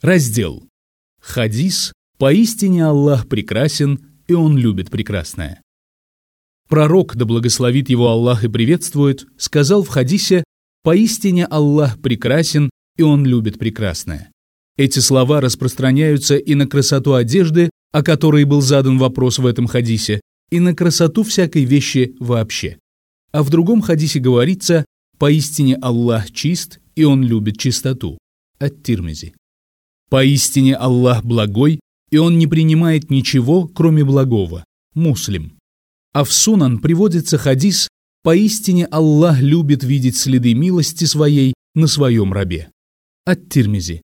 Раздел. Хадис «Поистине Аллах прекрасен, и Он любит прекрасное». Пророк, да благословит его Аллах и приветствует, сказал в хадисе «Поистине Аллах прекрасен, и Он любит прекрасное». Эти слова распространяются и на красоту одежды, о которой был задан вопрос в этом хадисе, и на красоту всякой вещи вообще. А в другом хадисе говорится «Поистине Аллах чист, и Он любит чистоту» от Тирмизи. Поистине Аллах благой, и Он не принимает ничего, кроме благого. Муслим. А в Сунан приводится хадис «Поистине Аллах любит видеть следы милости своей на своем рабе». От Тирмизи.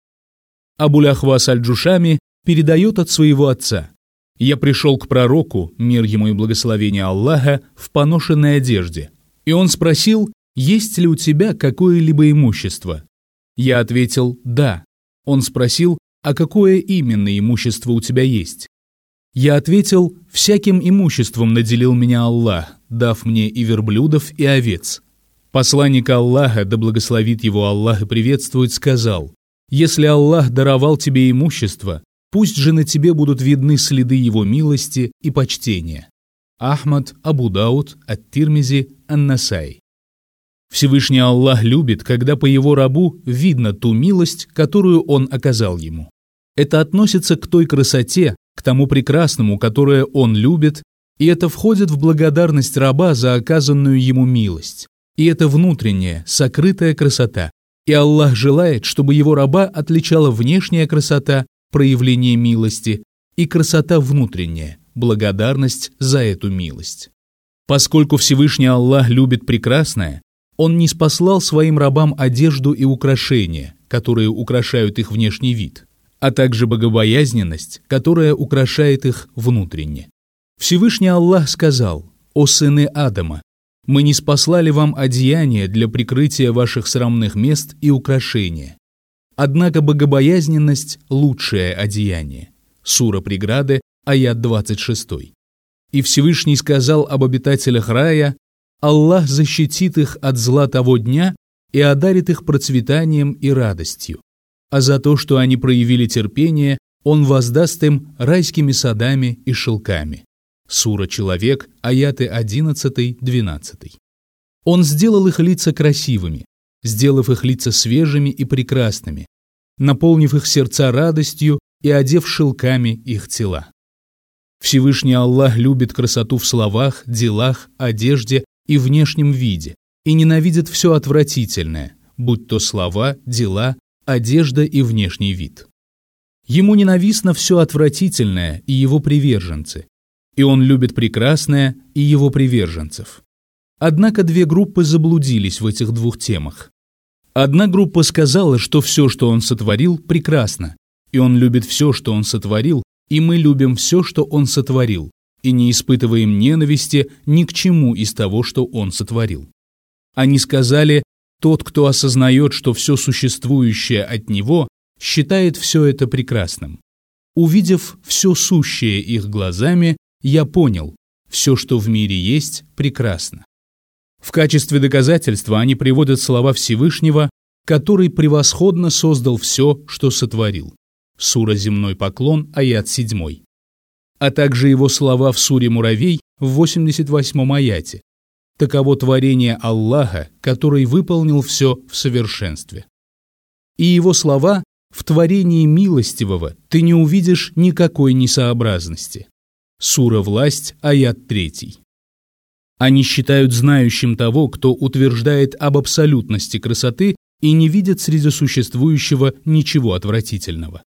Абуляхвас аль-Джушами передает от своего отца. «Я пришел к пророку, мир ему и благословение Аллаха, в поношенной одежде, и он спросил, есть ли у тебя какое-либо имущество. Я ответил «да». Он спросил, а какое именно имущество у тебя есть? Я ответил, всяким имуществом наделил меня Аллах, дав мне и верблюдов, и овец. Посланник Аллаха, да благословит его Аллах и приветствует, сказал, «Если Аллах даровал тебе имущество, пусть же на тебе будут видны следы его милости и почтения». Ахмад, Абу Дауд, Ат-Тирмизи, Ан-Насай. Всевышний Аллах любит, когда по его рабу видно ту милость, которую он оказал ему. Это относится к той красоте, к тому прекрасному, которое он любит, и это входит в благодарность раба за оказанную ему милость. И это внутренняя, сокрытая красота. И Аллах желает, чтобы его раба отличала внешняя красота, проявление милости, и красота внутренняя, благодарность за эту милость. Поскольку Всевышний Аллах любит прекрасное, он не спаслал своим рабам одежду и украшения, которые украшают их внешний вид, а также богобоязненность, которая украшает их внутренне. Всевышний Аллах сказал, «О сыны Адама, мы не спаслали вам одеяние для прикрытия ваших срамных мест и украшения. Однако богобоязненность – лучшее одеяние». Сура преграды, аят 26. И Всевышний сказал об обитателях рая, Аллах защитит их от зла того дня и одарит их процветанием и радостью. А за то, что они проявили терпение, Он воздаст им райскими садами и шелками. Сура «Человек», аяты 11-12. Он сделал их лица красивыми, сделав их лица свежими и прекрасными, наполнив их сердца радостью и одев шелками их тела. Всевышний Аллах любит красоту в словах, делах, одежде и внешнем виде, и ненавидит все отвратительное, будь то слова, дела, одежда и внешний вид. Ему ненавистно все отвратительное и его приверженцы, и он любит прекрасное и его приверженцев. Однако две группы заблудились в этих двух темах. Одна группа сказала, что все, что он сотворил, прекрасно, и он любит все, что он сотворил, и мы любим все, что он сотворил и не испытываем ненависти ни к чему из того, что Он сотворил. Они сказали, тот, кто осознает, что все существующее от Него, считает все это прекрасным. Увидев все сущее их глазами, я понял, все, что в мире есть, прекрасно. В качестве доказательства они приводят слова Всевышнего, который превосходно создал все, что сотворил. Сура «Земной поклон», аят 7 а также его слова в суре «Муравей» в 88-м аяте. Таково творение Аллаха, который выполнил все в совершенстве. И его слова «В творении милостивого ты не увидишь никакой несообразности». Сура «Власть», аят 3. Они считают знающим того, кто утверждает об абсолютности красоты и не видят среди существующего ничего отвратительного.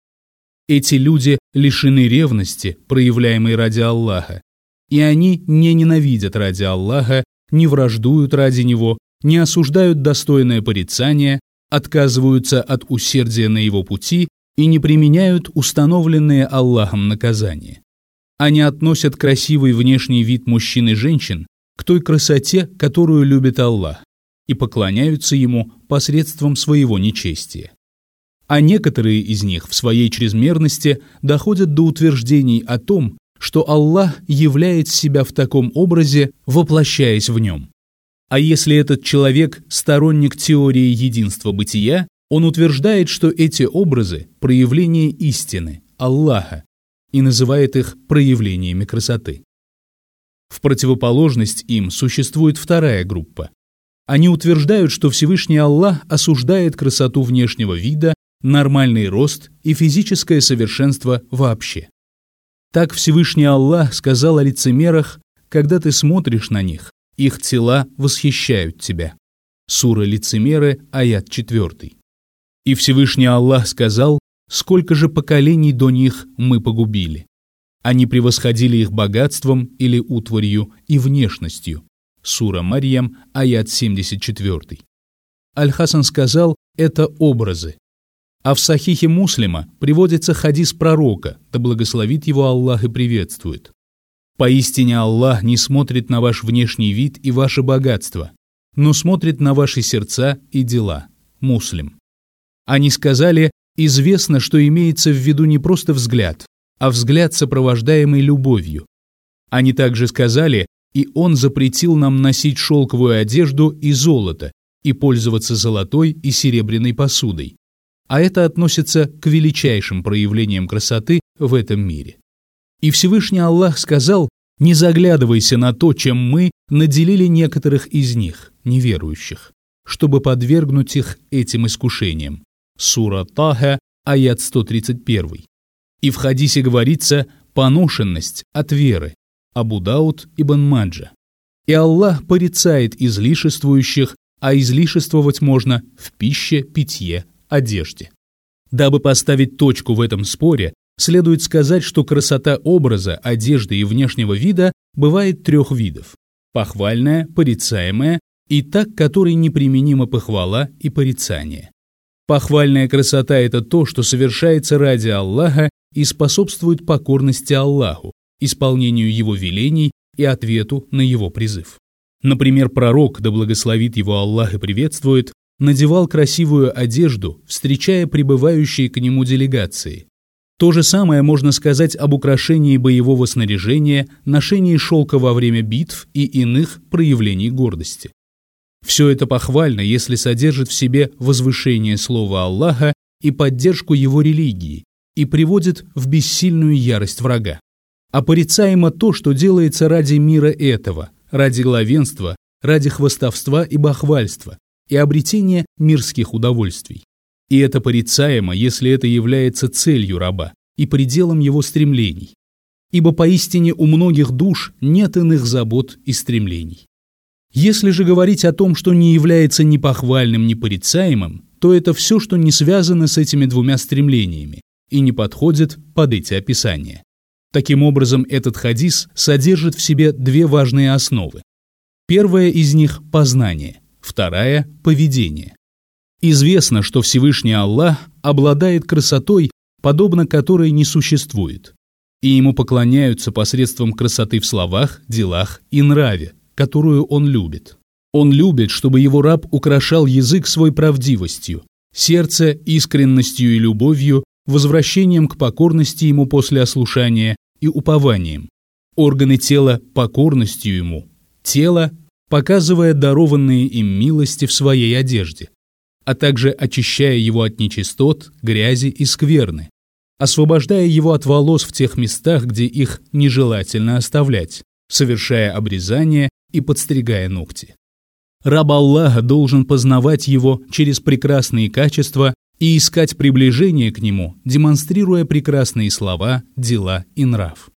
Эти люди лишены ревности, проявляемой ради Аллаха, и они не ненавидят ради Аллаха, не враждуют ради Него, не осуждают достойное порицание, отказываются от усердия на Его пути и не применяют установленные Аллахом наказания. Они относят красивый внешний вид мужчин и женщин к той красоте, которую любит Аллах, и поклоняются Ему посредством своего нечестия а некоторые из них в своей чрезмерности доходят до утверждений о том, что Аллах являет себя в таком образе, воплощаясь в нем. А если этот человек сторонник теории единства бытия, Он утверждает, что эти образы – проявление истины, Аллаха, и называет их проявлениями красоты. В противоположность им существует вторая группа. Они утверждают, что Всевышний Аллах осуждает красоту внешнего вида, нормальный рост и физическое совершенство вообще. Так Всевышний Аллах сказал о лицемерах, когда ты смотришь на них, их тела восхищают тебя. Сура Лицемеры, аят 4. И Всевышний Аллах сказал, сколько же поколений до них мы погубили. Они превосходили их богатством или утварью и внешностью. Сура Марьям, аят 74. Аль-Хасан сказал, это образы. А в Сахихе Муслима приводится хадис пророка, да благословит его Аллах и приветствует. Поистине Аллах не смотрит на ваш внешний вид и ваше богатство, но смотрит на ваши сердца и дела. Муслим. Они сказали, известно, что имеется в виду не просто взгляд, а взгляд, сопровождаемый любовью. Они также сказали, и он запретил нам носить шелковую одежду и золото, и пользоваться золотой и серебряной посудой. А это относится к величайшим проявлениям красоты в этом мире. И Всевышний Аллах сказал, не заглядывайся на то, чем мы наделили некоторых из них, неверующих, чтобы подвергнуть их этим искушениям. Сура Таха, аят 131. И в хадисе говорится «поношенность от веры» Абу Дауд ибн Маджа. И Аллах порицает излишествующих, а излишествовать можно в пище, питье, одежде. Дабы поставить точку в этом споре, следует сказать, что красота образа, одежды и внешнего вида бывает трех видов – похвальная, порицаемая и так, которой неприменима похвала и порицание. Похвальная красота – это то, что совершается ради Аллаха и способствует покорности Аллаху, исполнению Его велений и ответу на Его призыв. Например, пророк, да благословит его Аллах и приветствует, надевал красивую одежду, встречая прибывающие к нему делегации. То же самое можно сказать об украшении боевого снаряжения, ношении шелка во время битв и иных проявлений гордости. Все это похвально, если содержит в себе возвышение слова Аллаха и поддержку его религии, и приводит в бессильную ярость врага. А порицаемо то, что делается ради мира этого, ради главенства, ради хвостовства и бахвальства, и обретения мирских удовольствий. И это порицаемо, если это является целью раба и пределом его стремлений. Ибо поистине у многих душ нет иных забот и стремлений. Если же говорить о том, что не является ни похвальным, ни порицаемым, то это все, что не связано с этими двумя стремлениями и не подходит под эти описания. Таким образом, этот хадис содержит в себе две важные основы. Первая из них – познание, вторая – поведение. Известно, что Всевышний Аллах обладает красотой, подобно которой не существует, и ему поклоняются посредством красоты в словах, делах и нраве, которую он любит. Он любит, чтобы его раб украшал язык свой правдивостью, сердце искренностью и любовью, возвращением к покорности ему после ослушания и упованием, органы тела покорностью ему, тело показывая дарованные им милости в своей одежде, а также очищая его от нечистот, грязи и скверны, освобождая его от волос в тех местах, где их нежелательно оставлять, совершая обрезание и подстригая ногти. Раб Аллаха должен познавать его через прекрасные качества и искать приближение к нему, демонстрируя прекрасные слова, дела и нрав.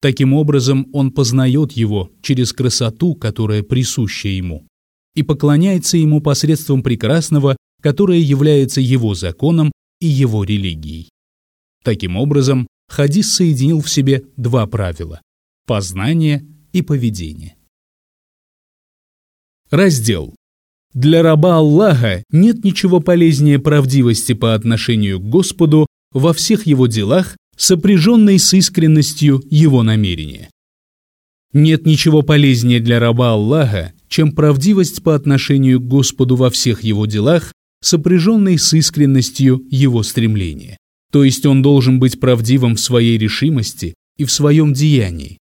Таким образом, он познает его через красоту, которая присуща ему, и поклоняется ему посредством прекрасного, которое является его законом и его религией. Таким образом, хадис соединил в себе два правила – познание и поведение. Раздел. Для раба Аллаха нет ничего полезнее правдивости по отношению к Господу во всех его делах, сопряженной с искренностью его намерения. Нет ничего полезнее для раба Аллаха, чем правдивость по отношению к Господу во всех его делах, сопряженной с искренностью его стремления. То есть он должен быть правдивым в своей решимости и в своем деянии.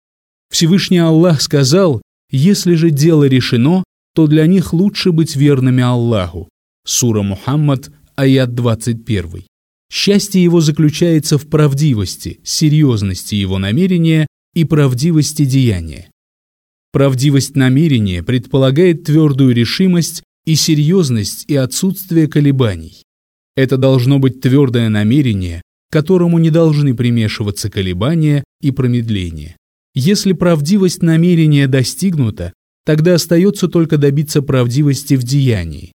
Всевышний Аллах сказал, если же дело решено, то для них лучше быть верными Аллаху. Сура Мухаммад, аят 21. Счастье его заключается в правдивости, серьезности его намерения и правдивости деяния. Правдивость намерения предполагает твердую решимость и серьезность и отсутствие колебаний. Это должно быть твердое намерение, которому не должны примешиваться колебания и промедления. Если правдивость намерения достигнута, тогда остается только добиться правдивости в деянии,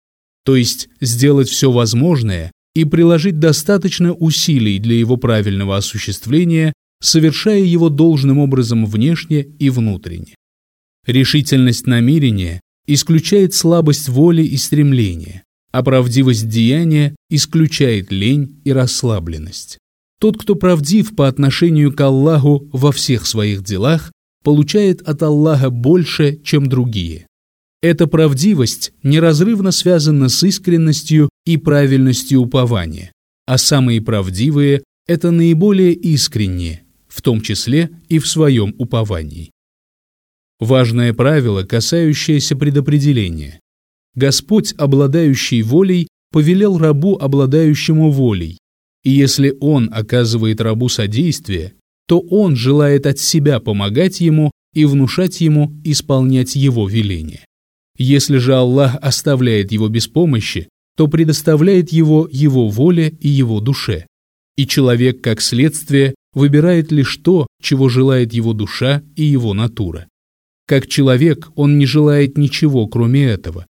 то есть сделать все возможное и приложить достаточно усилий для его правильного осуществления, совершая его должным образом внешне и внутренне. Решительность намерения исключает слабость воли и стремления, а правдивость деяния исключает лень и расслабленность. Тот, кто правдив по отношению к Аллаху во всех своих делах, получает от Аллаха больше, чем другие. Эта правдивость неразрывно связана с искренностью и правильностью упования, а самые правдивые – это наиболее искренние, в том числе и в своем уповании. Важное правило, касающееся предопределения. Господь, обладающий волей, повелел рабу, обладающему волей, и если он оказывает рабу содействие, то он желает от себя помогать ему и внушать ему исполнять его веления. Если же Аллах оставляет его без помощи, то предоставляет его его воле и его душе. И человек, как следствие, выбирает лишь то, чего желает его душа и его натура. Как человек, он не желает ничего, кроме этого.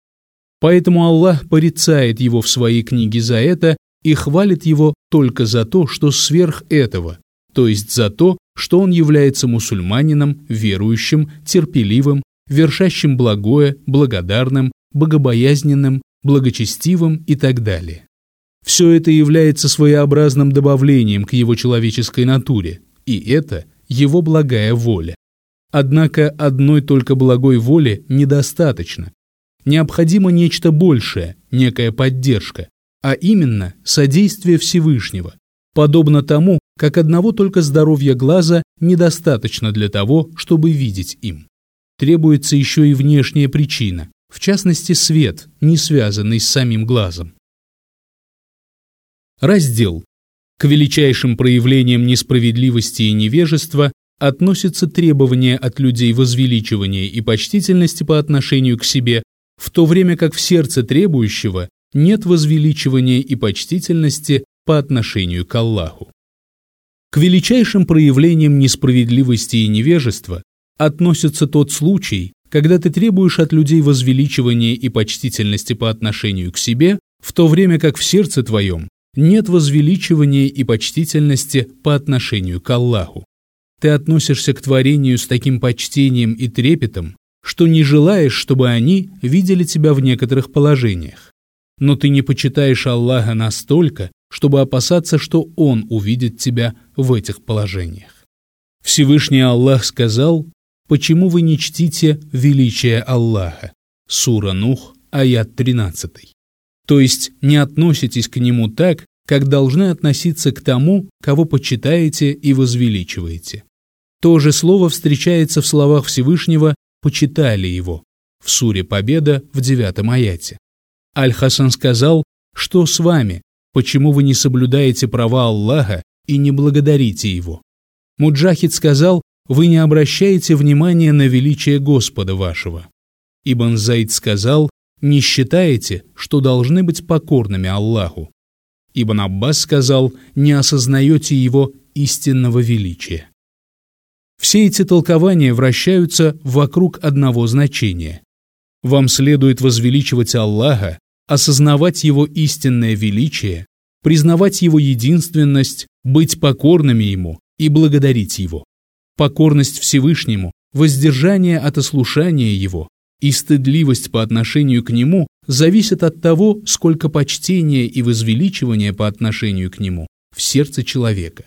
Поэтому Аллах порицает его в своей книге за это и хвалит его только за то, что сверх этого, то есть за то, что он является мусульманином, верующим, терпеливым, вершащим благое, благодарным, богобоязненным, благочестивым и так далее. Все это является своеобразным добавлением к его человеческой натуре, и это его благая воля. Однако одной только благой воли недостаточно. Необходимо нечто большее, некая поддержка, а именно содействие Всевышнего, подобно тому, как одного только здоровья глаза недостаточно для того, чтобы видеть им. Требуется еще и внешняя причина, в частности свет, не связанный с самим глазом. Раздел. К величайшим проявлениям несправедливости и невежества относятся требования от людей возвеличивания и почтительности по отношению к себе, в то время как в сердце требующего нет возвеличивания и почтительности по отношению к Аллаху. К величайшим проявлениям несправедливости и невежества относится тот случай, когда ты требуешь от людей возвеличивания и почтительности по отношению к себе, в то время как в сердце твоем нет возвеличивания и почтительности по отношению к Аллаху. Ты относишься к творению с таким почтением и трепетом, что не желаешь, чтобы они видели тебя в некоторых положениях но ты не почитаешь Аллаха настолько, чтобы опасаться, что Он увидит тебя в этих положениях. Всевышний Аллах сказал, «Почему вы не чтите величие Аллаха?» Сура Нух, аят 13. То есть не относитесь к Нему так, как должны относиться к тому, кого почитаете и возвеличиваете. То же слово встречается в словах Всевышнего «почитали Его» в Суре Победа в девятом аяте. Аль-Хасан сказал, что с вами, почему вы не соблюдаете права Аллаха и не благодарите Его? Муджахид сказал, вы не обращаете внимания на величие Господа вашего. Ибн Зайд сказал, не считаете, что должны быть покорными Аллаху. Ибн Аббас сказал, не осознаете его истинного величия. Все эти толкования вращаются вокруг одного значения. Вам следует возвеличивать Аллаха, осознавать Его истинное величие, признавать Его единственность, быть покорными Ему и благодарить Его. Покорность Всевышнему, воздержание от ослушания Его и стыдливость по отношению к Нему зависят от того, сколько почтения и возвеличивания по отношению к Нему в сердце человека.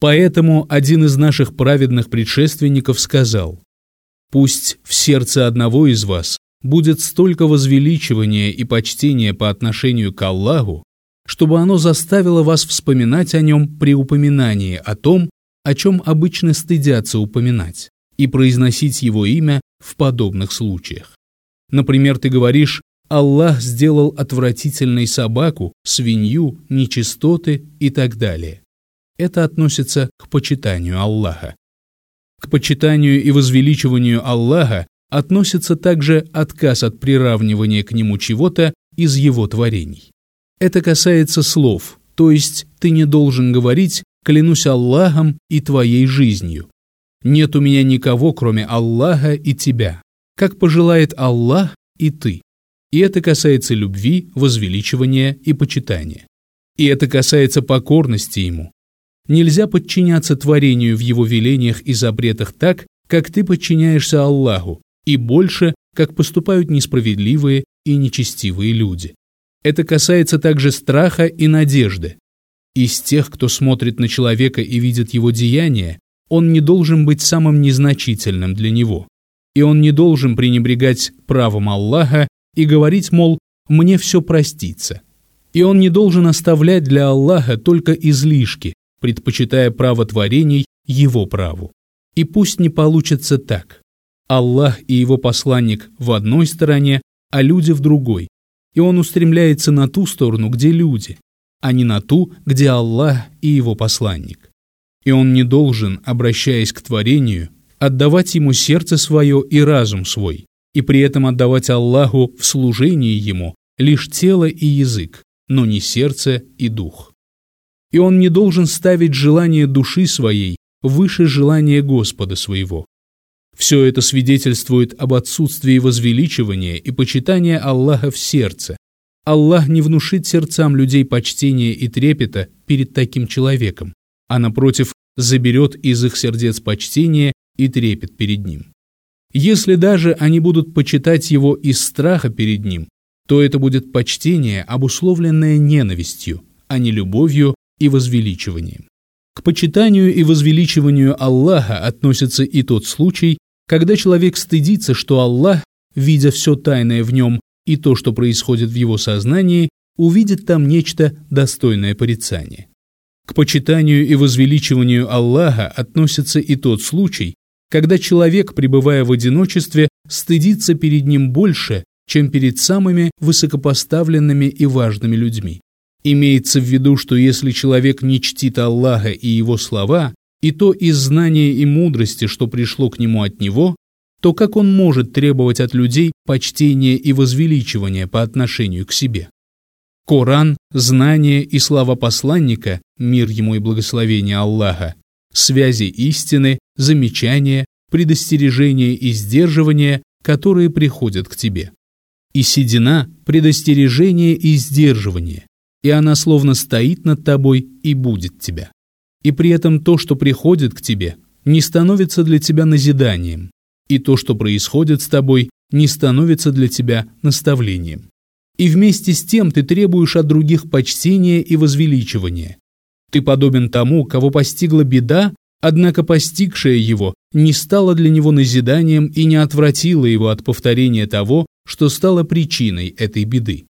Поэтому один из наших праведных предшественников сказал, «Пусть в сердце одного из вас будет столько возвеличивания и почтения по отношению к Аллаху, чтобы оно заставило вас вспоминать о нем при упоминании о том, о чем обычно стыдятся упоминать, и произносить его имя в подобных случаях. Например, ты говоришь Аллах сделал отвратительной собаку, свинью, нечистоты и так далее. Это относится к почитанию Аллаха. К почитанию и возвеличиванию Аллаха относится также отказ от приравнивания к нему чего-то из его творений. Это касается слов, то есть ты не должен говорить «клянусь Аллахом и твоей жизнью». Нет у меня никого, кроме Аллаха и тебя, как пожелает Аллах и ты. И это касается любви, возвеличивания и почитания. И это касается покорности Ему. Нельзя подчиняться творению в Его велениях и запретах так, как ты подчиняешься Аллаху, и больше, как поступают несправедливые и нечестивые люди. Это касается также страха и надежды. Из тех, кто смотрит на человека и видит его деяния, он не должен быть самым незначительным для него. И он не должен пренебрегать правом Аллаха и говорить, мол, «мне все простится». И он не должен оставлять для Аллаха только излишки, предпочитая право творений его праву. И пусть не получится так. Аллах и его посланник в одной стороне, а люди в другой. И он устремляется на ту сторону, где люди, а не на ту, где Аллах и его посланник. И он не должен, обращаясь к творению, отдавать ему сердце свое и разум свой, и при этом отдавать Аллаху в служении ему лишь тело и язык, но не сердце и дух. И он не должен ставить желание души своей выше желания Господа своего. Все это свидетельствует об отсутствии возвеличивания и почитания Аллаха в сердце. Аллах не внушит сердцам людей почтения и трепета перед таким человеком, а напротив заберет из их сердец почтение и трепет перед ним. Если даже они будут почитать его из страха перед ним, то это будет почтение, обусловленное ненавистью, а не любовью и возвеличиванием. К почитанию и возвеличиванию Аллаха относится и тот случай, когда человек стыдится, что Аллах, видя все тайное в нем и то, что происходит в его сознании, увидит там нечто достойное порицания. К почитанию и возвеличиванию Аллаха относится и тот случай, когда человек, пребывая в одиночестве, стыдится перед ним больше, чем перед самыми высокопоставленными и важными людьми. Имеется в виду, что если человек не чтит Аллаха и его слова, и то из знания и мудрости, что пришло к нему от него, то как он может требовать от людей почтения и возвеличивания по отношению к себе? Коран, знание и слава посланника, мир ему и благословение Аллаха, связи истины, замечания, предостережения и сдерживания, которые приходят к тебе. И седина – предостережение и сдерживание, и она словно стоит над тобой и будет тебя. И при этом то, что приходит к тебе, не становится для тебя назиданием, и то, что происходит с тобой, не становится для тебя наставлением. И вместе с тем ты требуешь от других почтения и возвеличивания. Ты подобен тому, кого постигла беда, однако постигшая его не стала для него назиданием и не отвратила его от повторения того, что стало причиной этой беды.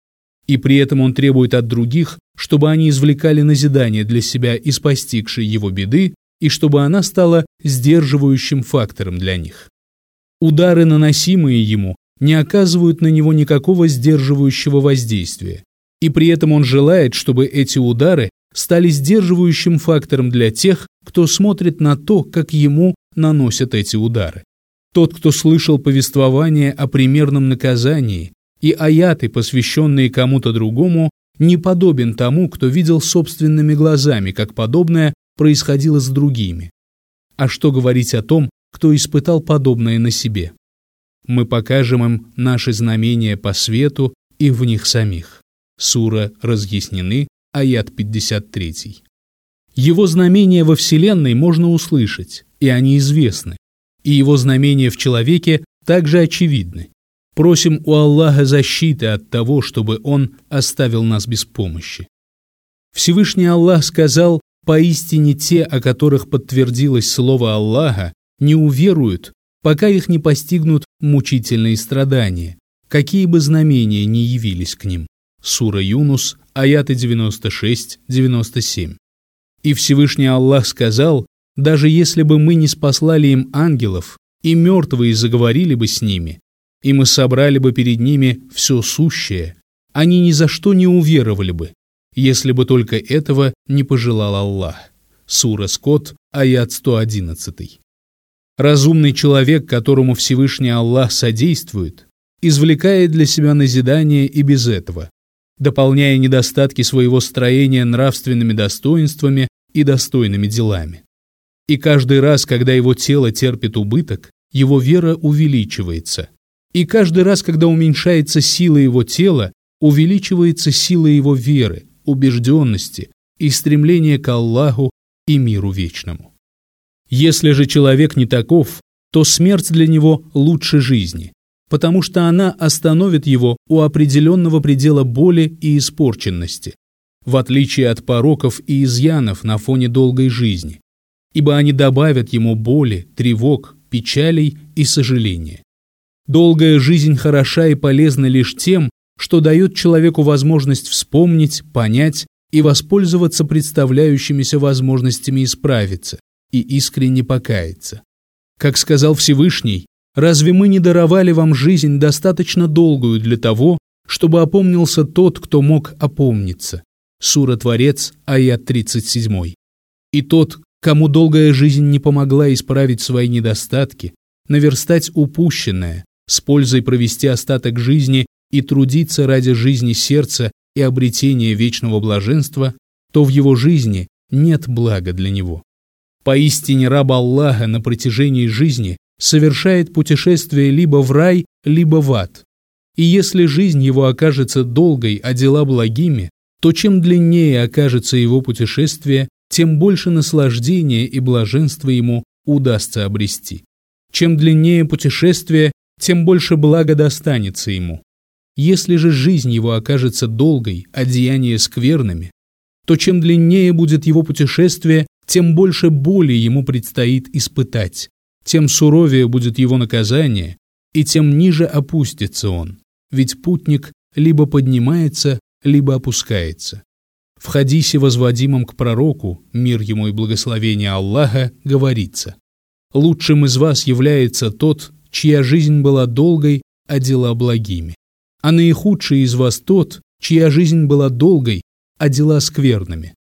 И при этом он требует от других, чтобы они извлекали назидание для себя из постигшей его беды и чтобы она стала сдерживающим фактором для них. Удары, наносимые ему, не оказывают на него никакого сдерживающего воздействия, и при этом он желает, чтобы эти удары стали сдерживающим фактором для тех, кто смотрит на то, как ему наносят эти удары. Тот, кто слышал повествование о примерном наказании и аяты, посвященные кому-то другому, не подобен тому, кто видел собственными глазами, как подобное происходило с другими. А что говорить о том, кто испытал подобное на себе? Мы покажем им наши знамения по свету и в них самих. Сура разъяснены, аят 53. Его знамения во Вселенной можно услышать, и они известны. И его знамения в человеке также очевидны. Просим у Аллаха защиты от того, чтобы Он оставил нас без помощи. Всевышний Аллах сказал, «Поистине те, о которых подтвердилось слово Аллаха, не уверуют, пока их не постигнут мучительные страдания, какие бы знамения ни явились к ним». Сура Юнус, аяты 96-97. И Всевышний Аллах сказал, даже если бы мы не спаслали им ангелов, и мертвые заговорили бы с ними, и мы собрали бы перед ними все сущее, они ни за что не уверовали бы, если бы только этого не пожелал Аллах. Сура Скот, аят 111. Разумный человек, которому Всевышний Аллах содействует, извлекает для себя назидание и без этого, дополняя недостатки своего строения нравственными достоинствами и достойными делами. И каждый раз, когда его тело терпит убыток, его вера увеличивается. И каждый раз, когда уменьшается сила его тела, увеличивается сила его веры, убежденности и стремления к Аллаху и миру вечному. Если же человек не таков, то смерть для него лучше жизни, потому что она остановит его у определенного предела боли и испорченности, в отличие от пороков и изъянов на фоне долгой жизни, ибо они добавят ему боли, тревог, печалей и сожаления. Долгая жизнь хороша и полезна лишь тем, что дает человеку возможность вспомнить, понять и воспользоваться представляющимися возможностями исправиться и искренне покаяться. Как сказал Всевышний, разве мы не даровали вам жизнь достаточно долгую для того, чтобы опомнился тот, кто мог опомниться? Сура Творец, аят 37. И тот, кому долгая жизнь не помогла исправить свои недостатки, наверстать упущенное, с пользой провести остаток жизни и трудиться ради жизни сердца и обретения вечного блаженства, то в его жизни нет блага для него. Поистине раб Аллаха на протяжении жизни совершает путешествие либо в рай, либо в ад. И если жизнь его окажется долгой, а дела благими, то чем длиннее окажется его путешествие, тем больше наслаждения и блаженства ему удастся обрести. Чем длиннее путешествие, тем больше блага достанется ему. Если же жизнь его окажется долгой, а деяния скверными, то чем длиннее будет его путешествие, тем больше боли ему предстоит испытать, тем суровее будет его наказание, и тем ниже опустится он, ведь путник либо поднимается, либо опускается. В хадисе, возводимом к пророку, мир ему и благословение Аллаха, говорится «Лучшим из вас является тот, чья жизнь была долгой, а дела благими а наихудший из вас тот, чья жизнь была долгой, а дела скверными.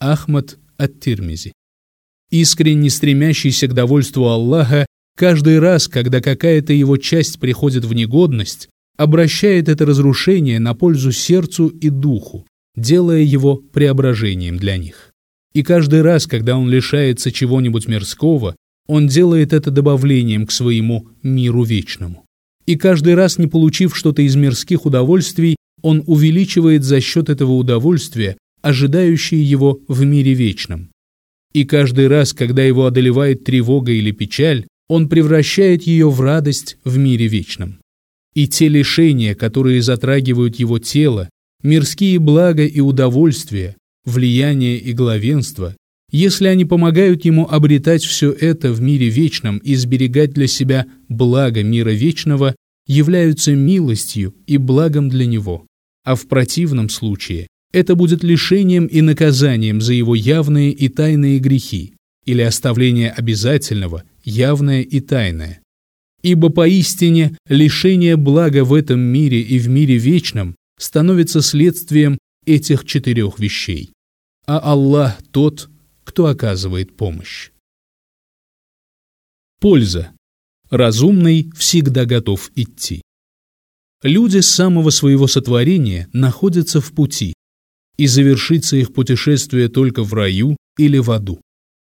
Ахмад ат-Тирмизи. Искренне стремящийся к довольству Аллаха, каждый раз, когда какая-то его часть приходит в негодность, обращает это разрушение на пользу сердцу и духу, делая его преображением для них. И каждый раз, когда он лишается чего-нибудь мирского, он делает это добавлением к своему миру вечному и каждый раз, не получив что-то из мирских удовольствий, он увеличивает за счет этого удовольствия ожидающие его в мире вечном. И каждый раз, когда его одолевает тревога или печаль, он превращает ее в радость в мире вечном. И те лишения, которые затрагивают его тело, мирские блага и удовольствия, влияние и главенство, если они помогают ему обретать все это в мире вечном и сберегать для себя благо мира вечного, являются милостью и благом для него. А в противном случае это будет лишением и наказанием за его явные и тайные грехи или оставление обязательного, явное и тайное. Ибо поистине лишение блага в этом мире и в мире вечном становится следствием этих четырех вещей. А Аллах тот, кто оказывает помощь. Польза. Разумный всегда готов идти. Люди с самого своего сотворения находятся в пути, и завершится их путешествие только в раю или в аду.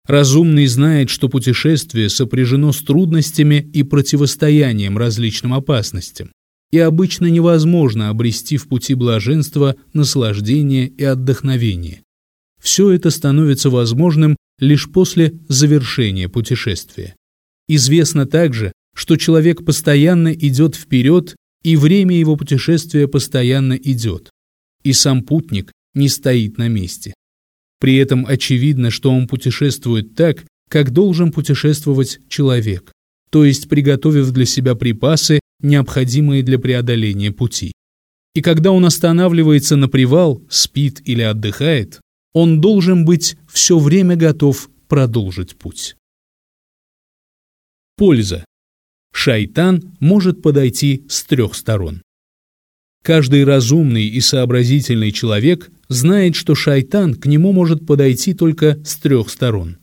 Разумный знает, что путешествие сопряжено с трудностями и противостоянием различным опасностям, и обычно невозможно обрести в пути блаженства, наслаждение и отдохновение. Все это становится возможным лишь после завершения путешествия. Известно также, что человек постоянно идет вперед, и время его путешествия постоянно идет, и сам путник не стоит на месте. При этом очевидно, что он путешествует так, как должен путешествовать человек, то есть приготовив для себя припасы, необходимые для преодоления пути. И когда он останавливается на привал, спит или отдыхает, он должен быть все время готов продолжить путь. Польза. Шайтан может подойти с трех сторон. Каждый разумный и сообразительный человек знает, что шайтан к нему может подойти только с трех сторон.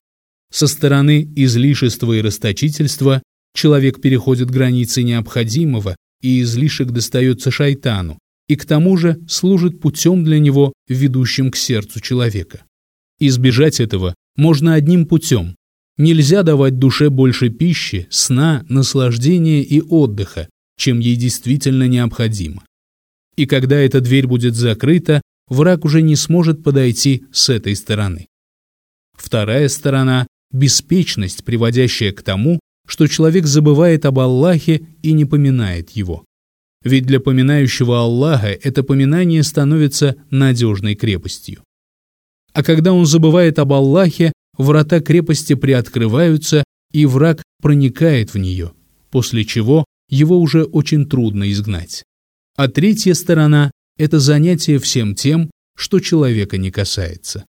Со стороны излишества и расточительства человек переходит границы необходимого, и излишек достается шайтану, и к тому же служит путем для него, ведущим к сердцу человека. Избежать этого можно одним путем. Нельзя давать душе больше пищи, сна, наслаждения и отдыха, чем ей действительно необходимо. И когда эта дверь будет закрыта, враг уже не сможет подойти с этой стороны. Вторая сторона – беспечность, приводящая к тому, что человек забывает об Аллахе и не поминает его. Ведь для поминающего Аллаха это поминание становится надежной крепостью. А когда он забывает об Аллахе, врата крепости приоткрываются, и враг проникает в нее, после чего его уже очень трудно изгнать. А третья сторона – это занятие всем тем, что человека не касается.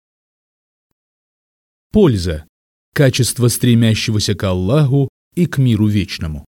Польза – качество стремящегося к Аллаху и к миру вечному.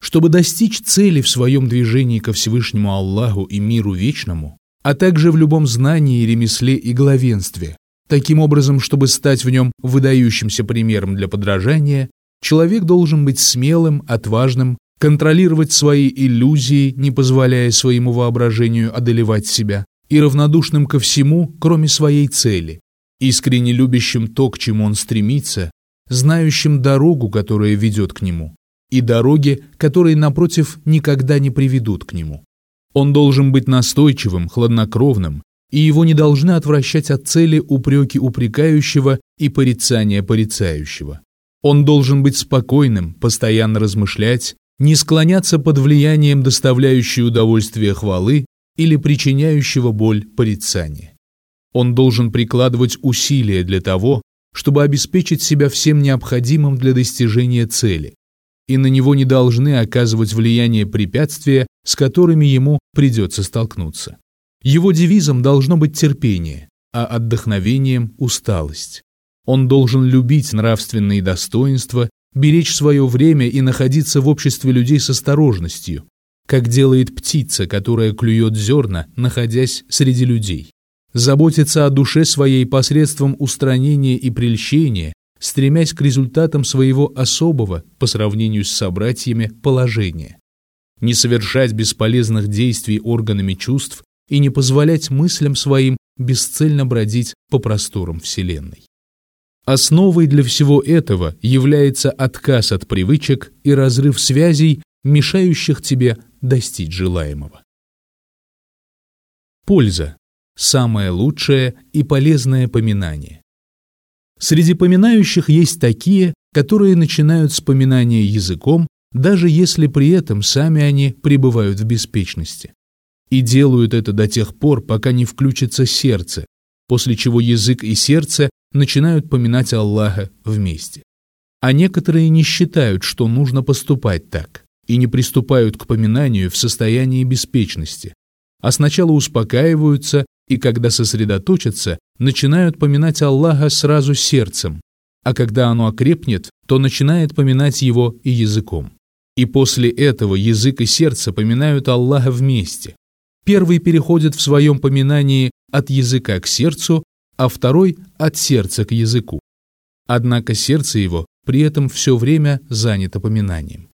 Чтобы достичь цели в своем движении ко Всевышнему Аллаху и миру вечному, а также в любом знании, ремесле и главенстве, таким образом, чтобы стать в нем выдающимся примером для подражания, человек должен быть смелым, отважным, контролировать свои иллюзии, не позволяя своему воображению одолевать себя, и равнодушным ко всему, кроме своей цели, искренне любящим то, к чему он стремится, знающим дорогу, которая ведет к нему, и дороги, которые, напротив, никогда не приведут к нему. Он должен быть настойчивым, хладнокровным, и его не должны отвращать от цели упреки упрекающего и порицания порицающего. Он должен быть спокойным, постоянно размышлять, не склоняться под влиянием доставляющей удовольствие хвалы или причиняющего боль порицания. Он должен прикладывать усилия для того, чтобы обеспечить себя всем необходимым для достижения цели, и на него не должны оказывать влияние препятствия, с которыми ему придется столкнуться. Его девизом должно быть терпение, а отдохновением – усталость. Он должен любить нравственные достоинства, беречь свое время и находиться в обществе людей с осторожностью, как делает птица, которая клюет зерна, находясь среди людей. Заботиться о душе своей посредством устранения и прельщения, стремясь к результатам своего особого по сравнению с собратьями положения. Не совершать бесполезных действий органами чувств и не позволять мыслям своим бесцельно бродить по просторам Вселенной. Основой для всего этого является отказ от привычек и разрыв связей, мешающих тебе достичь желаемого. Польза – самое лучшее и полезное поминание. Среди поминающих есть такие, которые начинают с поминания языком, даже если при этом сами они пребывают в беспечности. И делают это до тех пор, пока не включится сердце, после чего язык и сердце начинают поминать Аллаха вместе. А некоторые не считают, что нужно поступать так, и не приступают к поминанию в состоянии беспечности, а сначала успокаиваются и когда сосредоточатся, начинают поминать Аллаха сразу сердцем, а когда оно окрепнет, то начинает поминать его и языком. И после этого язык и сердце поминают Аллаха вместе. Первый переходит в своем поминании от языка к сердцу, а второй – от сердца к языку. Однако сердце его при этом все время занято поминанием.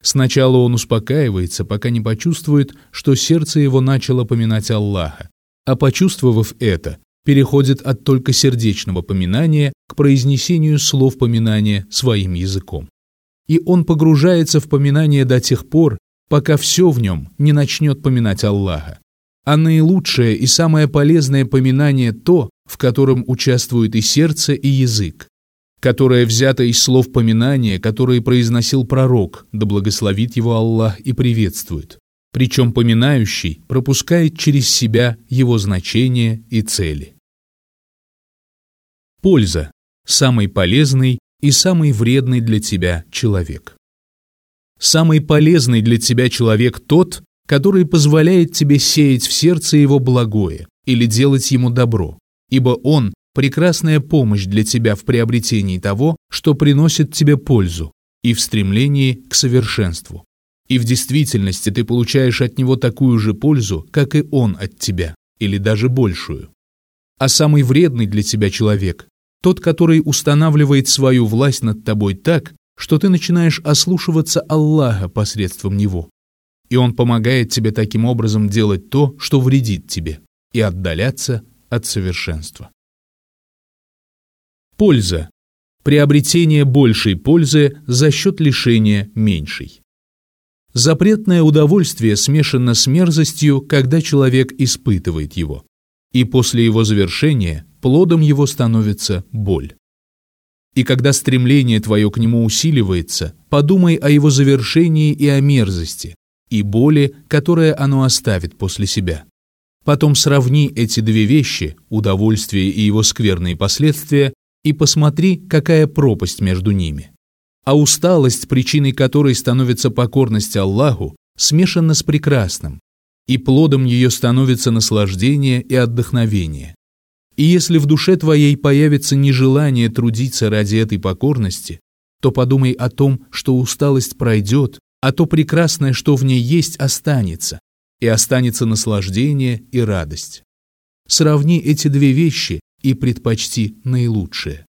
Сначала он успокаивается, пока не почувствует, что сердце его начало поминать Аллаха, а почувствовав это, переходит от только сердечного поминания к произнесению слов поминания своим языком. И он погружается в поминание до тех пор, пока все в нем не начнет поминать Аллаха. А наилучшее и самое полезное поминание то, в котором участвует и сердце, и язык, которое взято из слов поминания, которые произносил пророк, да благословит его Аллах и приветствует причем поминающий пропускает через себя его значение и цели. Польза – самый полезный и самый вредный для тебя человек. Самый полезный для тебя человек тот, который позволяет тебе сеять в сердце его благое или делать ему добро, ибо он – прекрасная помощь для тебя в приобретении того, что приносит тебе пользу, и в стремлении к совершенству. И в действительности ты получаешь от него такую же пользу, как и он от тебя, или даже большую. А самый вредный для тебя человек – тот, который устанавливает свою власть над тобой так, что ты начинаешь ослушиваться Аллаха посредством него. И он помогает тебе таким образом делать то, что вредит тебе, и отдаляться от совершенства. Польза. Приобретение большей пользы за счет лишения меньшей. Запретное удовольствие смешано с мерзостью, когда человек испытывает его. И после его завершения плодом его становится боль. И когда стремление твое к нему усиливается, подумай о его завершении и о мерзости, и боли, которое оно оставит после себя. Потом сравни эти две вещи, удовольствие и его скверные последствия, и посмотри, какая пропасть между ними. А усталость, причиной которой становится покорность Аллаху, смешана с прекрасным, и плодом ее становится наслаждение и отдохновение. И если в душе твоей появится нежелание трудиться ради этой покорности, то подумай о том, что усталость пройдет, а то прекрасное, что в ней есть, останется, и останется наслаждение и радость. Сравни эти две вещи и предпочти наилучшее.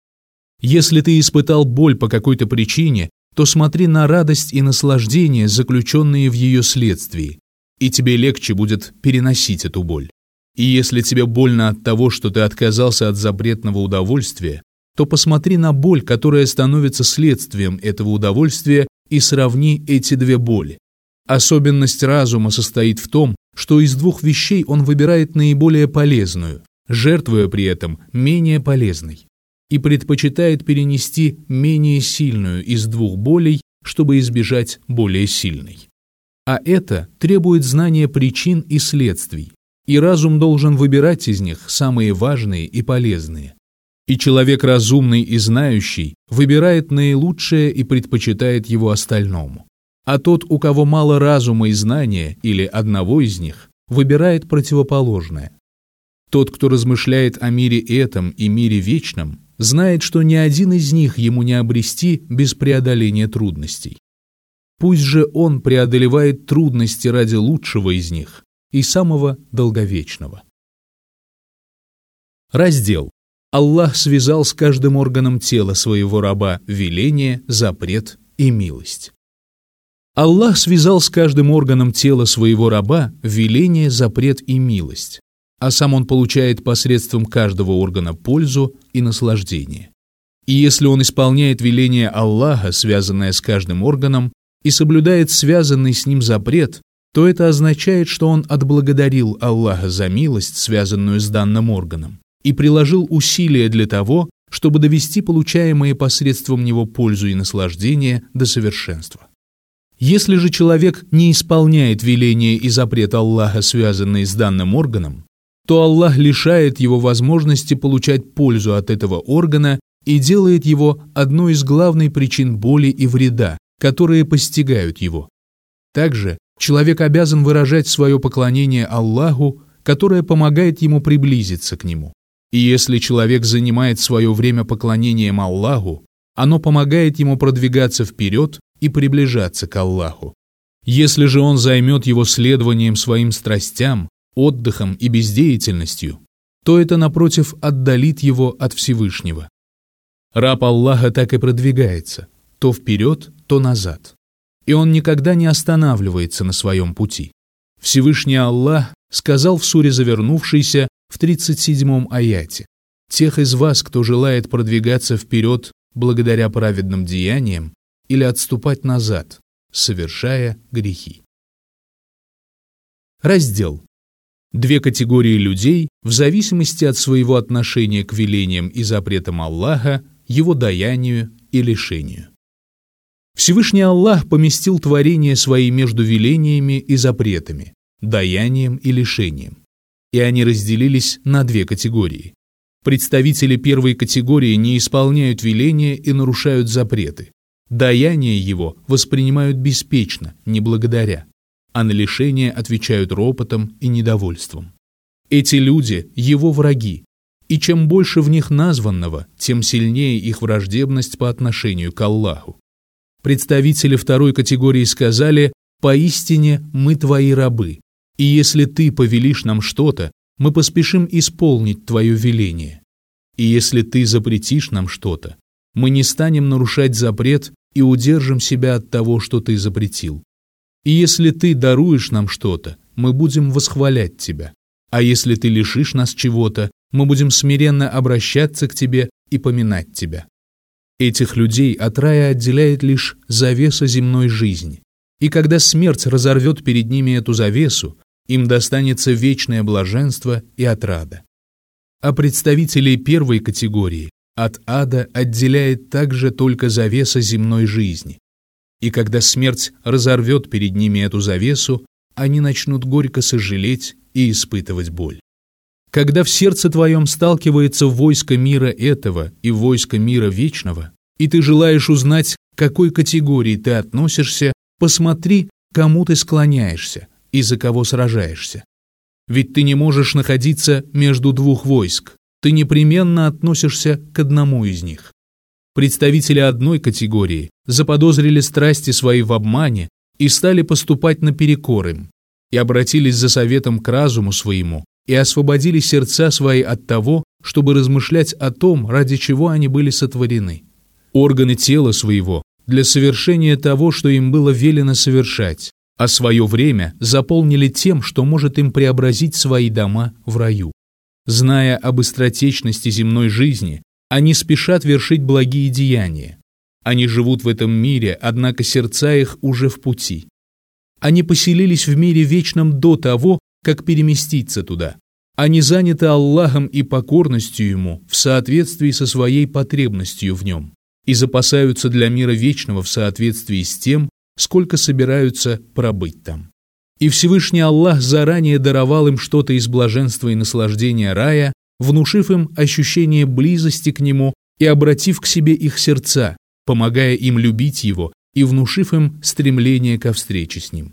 Если ты испытал боль по какой-то причине, то смотри на радость и наслаждение, заключенные в ее следствии, и тебе легче будет переносить эту боль. И если тебе больно от того, что ты отказался от запретного удовольствия, то посмотри на боль, которая становится следствием этого удовольствия, и сравни эти две боли. Особенность разума состоит в том, что из двух вещей он выбирает наиболее полезную, жертвуя при этом менее полезной, и предпочитает перенести менее сильную из двух болей, чтобы избежать более сильной. А это требует знания причин и следствий, и разум должен выбирать из них самые важные и полезные. И человек разумный и знающий выбирает наилучшее и предпочитает его остальному. А тот, у кого мало разума и знания, или одного из них, выбирает противоположное. Тот, кто размышляет о мире этом и мире вечном, знает, что ни один из них ему не обрести без преодоления трудностей. Пусть же он преодолевает трудности ради лучшего из них и самого долговечного. Раздел. Аллах связал с каждым органом тела своего раба веление, запрет и милость. Аллах связал с каждым органом тела своего раба веление, запрет и милость, а сам он получает посредством каждого органа пользу и наслаждение. И если он исполняет веление Аллаха, связанное с каждым органом, и соблюдает связанный с ним запрет, то это означает, что он отблагодарил Аллаха за милость, связанную с данным органом, и приложил усилия для того, чтобы довести получаемые посредством него пользу и наслаждение до совершенства. Если же человек не исполняет веления и запрет Аллаха, связанные с данным органом, то Аллах лишает его возможности получать пользу от этого органа и делает его одной из главных причин боли и вреда, которые постигают его. Также человек обязан выражать свое поклонение Аллаху, которое помогает ему приблизиться к нему. И если человек занимает свое время поклонением Аллаху, оно помогает ему продвигаться вперед и приближаться к Аллаху. Если же он займет его следованием своим страстям, отдыхом и бездеятельностью, то это, напротив, отдалит его от Всевышнего. Раб Аллаха так и продвигается, то вперед, то назад. И он никогда не останавливается на своем пути. Всевышний Аллах сказал в суре завернувшейся в 37-м аяте, «Тех из вас, кто желает продвигаться вперед благодаря праведным деяниям или отступать назад, совершая грехи». Раздел Две категории людей, в зависимости от своего отношения к велениям и запретам Аллаха, его даянию и лишению. Всевышний Аллах поместил творение свои между велениями и запретами, даянием и лишением. И они разделились на две категории. Представители первой категории не исполняют веления и нарушают запреты. Даяние его воспринимают беспечно, не благодаря а на лишение отвечают ропотом и недовольством. Эти люди – его враги, и чем больше в них названного, тем сильнее их враждебность по отношению к Аллаху. Представители второй категории сказали «Поистине мы твои рабы, и если ты повелишь нам что-то, мы поспешим исполнить твое веление. И если ты запретишь нам что-то, мы не станем нарушать запрет и удержим себя от того, что ты запретил. И если ты даруешь нам что-то, мы будем восхвалять тебя. А если ты лишишь нас чего-то, мы будем смиренно обращаться к тебе и поминать тебя. Этих людей от рая отделяет лишь завеса земной жизни. И когда смерть разорвет перед ними эту завесу, им достанется вечное блаженство и отрада. А представителей первой категории от ада отделяет также только завеса земной жизни. И когда смерть разорвет перед ними эту завесу, они начнут горько сожалеть и испытывать боль. Когда в сердце твоем сталкивается войско мира этого и войско мира вечного, и ты желаешь узнать, к какой категории ты относишься, посмотри, кому ты склоняешься и за кого сражаешься. Ведь ты не можешь находиться между двух войск, ты непременно относишься к одному из них. Представители одной категории заподозрили страсти свои в обмане и стали поступать наперекор им, и обратились за советом к разуму своему, и освободили сердца свои от того, чтобы размышлять о том, ради чего они были сотворены. Органы тела своего для совершения того, что им было велено совершать, а свое время заполнили тем, что может им преобразить свои дома в раю. Зная об быстротечности земной жизни, они спешат вершить благие деяния. Они живут в этом мире, однако сердца их уже в пути. Они поселились в мире вечном до того, как переместиться туда. Они заняты Аллахом и покорностью Ему в соответствии со своей потребностью в Нем и запасаются для мира вечного в соответствии с тем, сколько собираются пробыть там. И Всевышний Аллах заранее даровал им что-то из блаженства и наслаждения рая, внушив им ощущение близости к Нему и обратив к себе их сердца, помогая им любить Его и внушив им стремление ко встрече с Ним.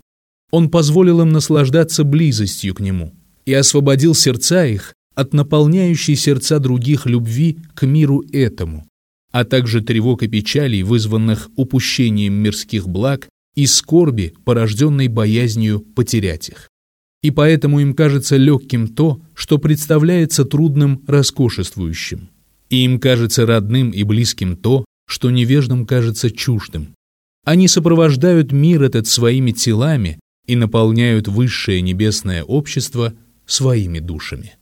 Он позволил им наслаждаться близостью к Нему и освободил сердца их от наполняющей сердца других любви к миру этому, а также тревог и печалей, вызванных упущением мирских благ и скорби, порожденной боязнью потерять их. И поэтому им кажется легким то, что представляется трудным роскошествующим. И им кажется родным и близким то, что невеждам кажется чуждым. Они сопровождают мир этот своими телами и наполняют высшее небесное общество своими душами.